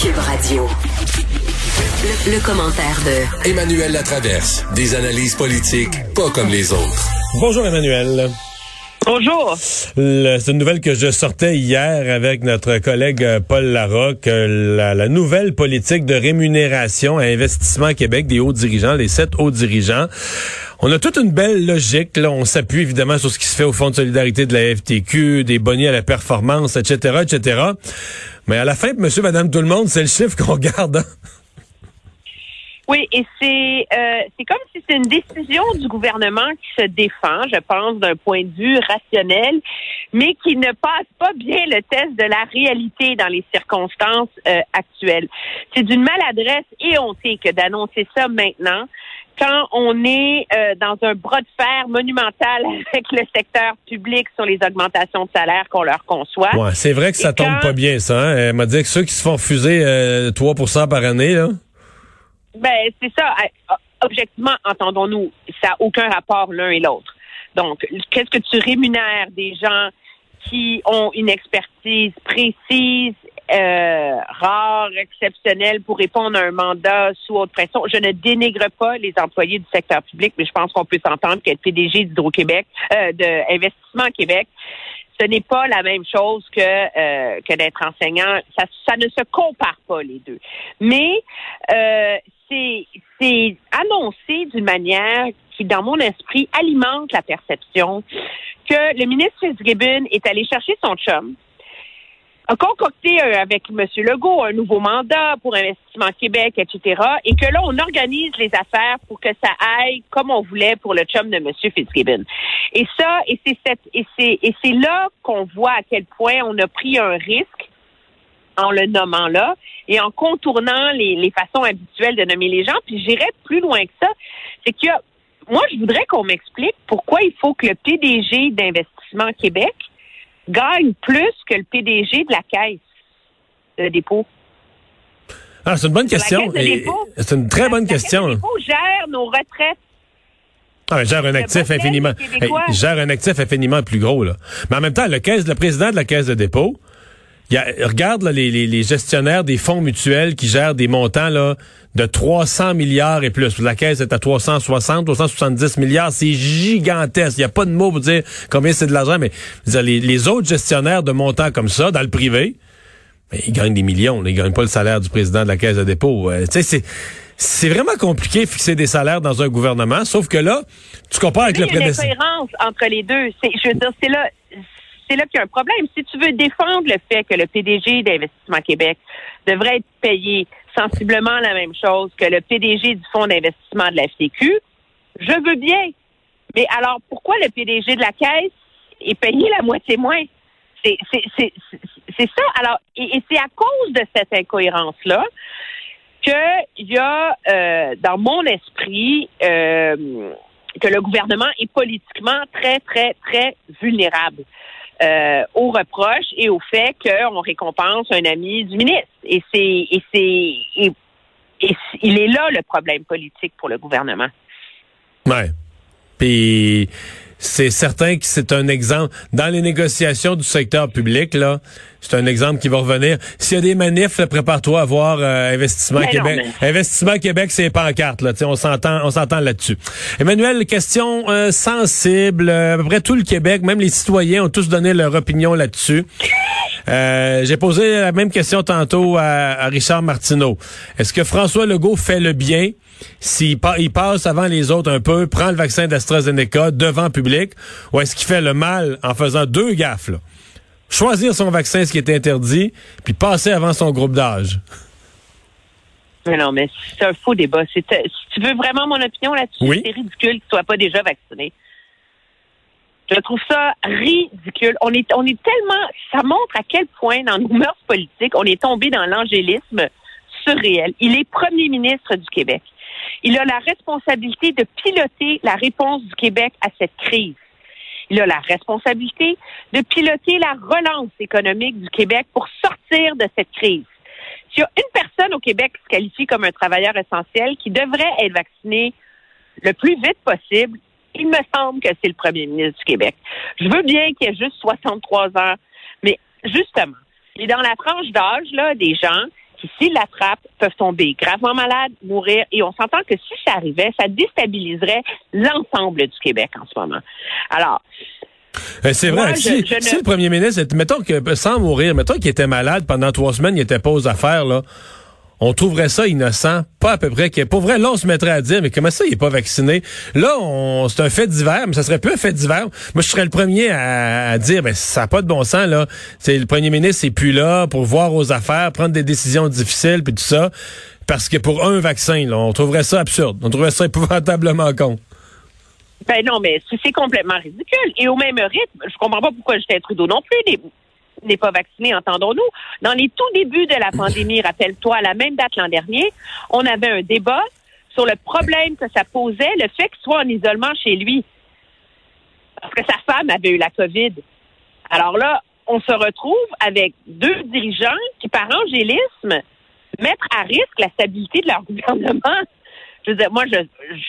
Cube Radio. Le, le commentaire de Emmanuel Latraverse. Des analyses politiques pas comme les autres. Bonjour Emmanuel. Bonjour. C'est une nouvelle que je sortais hier avec notre collègue euh, Paul Larocque. euh, La, la nouvelle politique de rémunération à Investissement Québec des hauts dirigeants, les sept hauts dirigeants. On a toute une belle logique. Là. On s'appuie évidemment sur ce qui se fait au Fonds de solidarité de la FTQ, des bonnets à la performance, etc., etc. Mais à la fin, monsieur, madame, tout le monde, c'est le chiffre qu'on garde. hein. Oui, et c'est euh, c'est comme si c'est une décision du gouvernement qui se défend, je pense, d'un point de vue rationnel, mais qui ne passe pas bien le test de la réalité dans les circonstances euh, actuelles. C'est d'une maladresse éhontée que d'annoncer ça maintenant quand on est euh, dans un bras de fer monumental avec le secteur public sur les augmentations de salaire qu'on leur conçoit. Ouais, c'est vrai que ça tombe pas bien, ça. Hein? Elle m'a dit que ceux qui se font refuser euh, 3 par année, là. Ben, c'est ça. Objectivement, entendons-nous, ça n'a aucun rapport l'un et l'autre. Donc, qu'est-ce que tu rémunères des gens qui ont une expertise précise, euh, rare, exceptionnelle pour répondre à un mandat sous haute pression? Je ne dénigre pas les employés du secteur public, mais je pense qu'on peut s'entendre qu'être PDG d'Hydro-Québec, euh, de Québec, ce n'est pas la même chose que, euh, que d'être enseignant. Ça, ça ne se compare pas les deux. Mais euh, c'est c'est annoncé d'une manière qui, dans mon esprit, alimente la perception que le ministre Fitzgibbon est allé chercher son chum, a concocté euh, avec M. Legault un nouveau mandat pour Investissement Québec, etc. Et que là, on organise les affaires pour que ça aille comme on voulait pour le chum de M. Fitzgibbon. Et ça, et c'est cette, et c'est, et c'est là qu'on voit à quel point on a pris un risque en le nommant là et en contournant les, les façons habituelles de nommer les gens. Puis j'irais plus loin que ça. C'est a, moi, je voudrais qu'on m'explique pourquoi il faut que le PDG d'Investissement Québec gagne plus que le PDG de la Caisse de dépôt. Ah, c'est une bonne question. C'est une très bonne La Caisse question. de dépôt gère nos retraites. Ah, gère un actif infiniment. Hey, gère un actif infiniment plus gros, là. Mais en même temps, le, caisse, le président de la caisse de dépôt, y a- regarde là, les, les- les gestionnaires des fonds mutuels qui gèrent des montants là, de 300 milliards et plus. La caisse est à 360, 370 milliards. C'est gigantesque. Il n'y a pas de mot pour dire combien c'est de l'argent, mais dire, les, les autres gestionnaires de montants comme ça, dans le privé, mais ils gagnent des millions. là. Ils gagnent pas le salaire du président de la caisse de dépôt. Euh, tu sais, c'est... C'est vraiment compliqué de fixer des salaires dans un gouvernement, sauf que là, tu compares avec Il y le a une prédécesseur. incohérence entre les deux. C'est, je veux dire, c'est là, c'est là qu'il y a un problème. Si tu veux défendre le fait que le PDG d'Investissement Québec devrait être payé sensiblement la même chose que le PDG du Fonds d'investissement de la FTQ, je veux bien. Mais alors, pourquoi le PDG de la Caisse est payé la moitié moins? C'est, ça. Alors, et, et c'est à cause de cette incohérence-là qu'il y a euh, dans mon esprit euh, que le gouvernement est politiquement très, très, très vulnérable euh, aux reproches et au fait qu'on récompense un ami du ministre. Et c'est et c'est il est là le problème politique pour le gouvernement. Ouais. Puis c'est certain que c'est un exemple dans les négociations du secteur public là, c'est un exemple qui va revenir. S'il y a des manifs, prépare-toi à voir euh, investissement Mais non, Québec. mais- Investissement Québec, c'est pancartes là, on s'entend on s'entend là-dessus. Emmanuel, question euh, sensible, euh, à peu près tout le Québec, même les citoyens ont tous donné leur opinion là-dessus. Euh, J'ai posé la même question tantôt à, à Richard Martineau. Est-ce que François Legault fait le bien? S'il pa- il passe avant les autres un peu, prend le vaccin d'AstraZeneca devant le public, ou est-ce qu'il fait le mal en faisant deux gaffes? Là? Choisir son vaccin, ce qui est interdit, puis passer avant son groupe d'âge. Mais non, mais c'est un faux débat. Euh, si tu veux vraiment mon opinion là-dessus, Oui. c'est ridicule qu'il ne soit pas déjà vacciné. Je trouve ça ridicule. On est, on est tellement, ça montre à quel point dans nos mœurs politiques, on est tombé dans l'angélisme surréel. Il est premier ministre du Québec. Il a la responsabilité de piloter la réponse du Québec à cette crise. Il a la responsabilité de piloter la relance économique du Québec pour sortir de cette crise. S'il y a une personne au Québec qui se qualifie comme un travailleur essentiel qui devrait être vacciné le plus vite possible, il me semble que c'est le premier ministre du Québec. Je veux bien qu'il ait juste 63 ans, mais justement, il est dans la tranche d'âge là des gens qui, s'ils l'attrapent, peuvent tomber gravement malades, mourir. Et on s'entend que si ça arrivait, ça déstabiliserait l'ensemble du Québec en ce moment. Alors, euh, c'est vrai. si, le premier ministre, mettons que sans mourir, mettons qu'il était malade pendant trois semaines, il était pas aux affaires, là on trouverait ça innocent, pas à peu près. Que, pour vrai, là, on se mettrait à dire, mais comment ça, il est pas vacciné? Là, c'est un fait divers, mais ça serait plus un fait divers. Moi, je serais le premier à, dire, ben, ça n'a pas de bon sens, là. C'est le premier ministre, c'est plus là pour voir aux affaires, prendre des décisions difficiles, puis tout ça. Parce que pour un vaccin, là, on trouverait ça absurde. On trouverait ça épouvantablement con. Ben non, mais c'est complètement ridicule. Et au même rythme, je comprends pas pourquoi Justin Trudeau non plus n'est pas vacciné, entendons-nous. Dans les tout débuts de la pandémie, rappelle-toi, à la même date l'an dernier, on avait un débat sur le problème que ça posait, le fait qu'il soit en isolement chez lui. Parce que sa femme avait eu la COVID. Alors là, on se retrouve avec deux dirigeants qui, par angélisme, mettent à risque la stabilité de leur gouvernement. Je veux dire, moi, je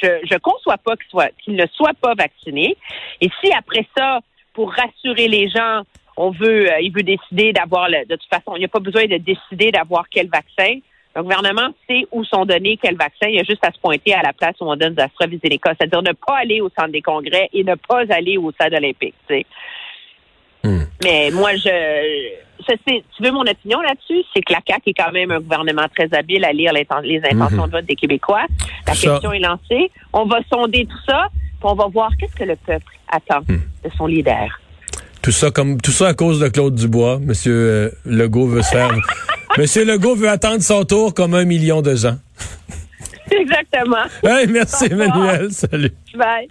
je, je conçois pas qu'il soit qu'il ne soit pas vacciné. Et si après ça, pour rassurer les gens, on veut, euh, il veut décider d'avoir, le, de toute façon, il n'y a pas besoin de décider d'avoir quel vaccin. Le gouvernement sait où sont donnés quel vaccin. Il y a juste à se pointer à la place où on donne des AstraZeneca, c'est-à-dire ne pas aller au centre des congrès et ne pas aller au stade olympique. Tu sais. Hmm. Mais moi, je, tu veux mon opinion là-dessus, c'est que la CAQ est quand même un gouvernement très habile à lire les, intentions de vote des Québécois. La question est lancée. On va sonder tout ça, puis on va voir qu'est-ce que le peuple attend hmm. de son leader. Tout ça comme tout ça à cause de Claude Dubois. Monsieur euh, Legault veut se faire. Monsieur Legault veut attendre son tour comme un million de gens. Exactement. Hey, merci Emmanuel. Salut. Bye.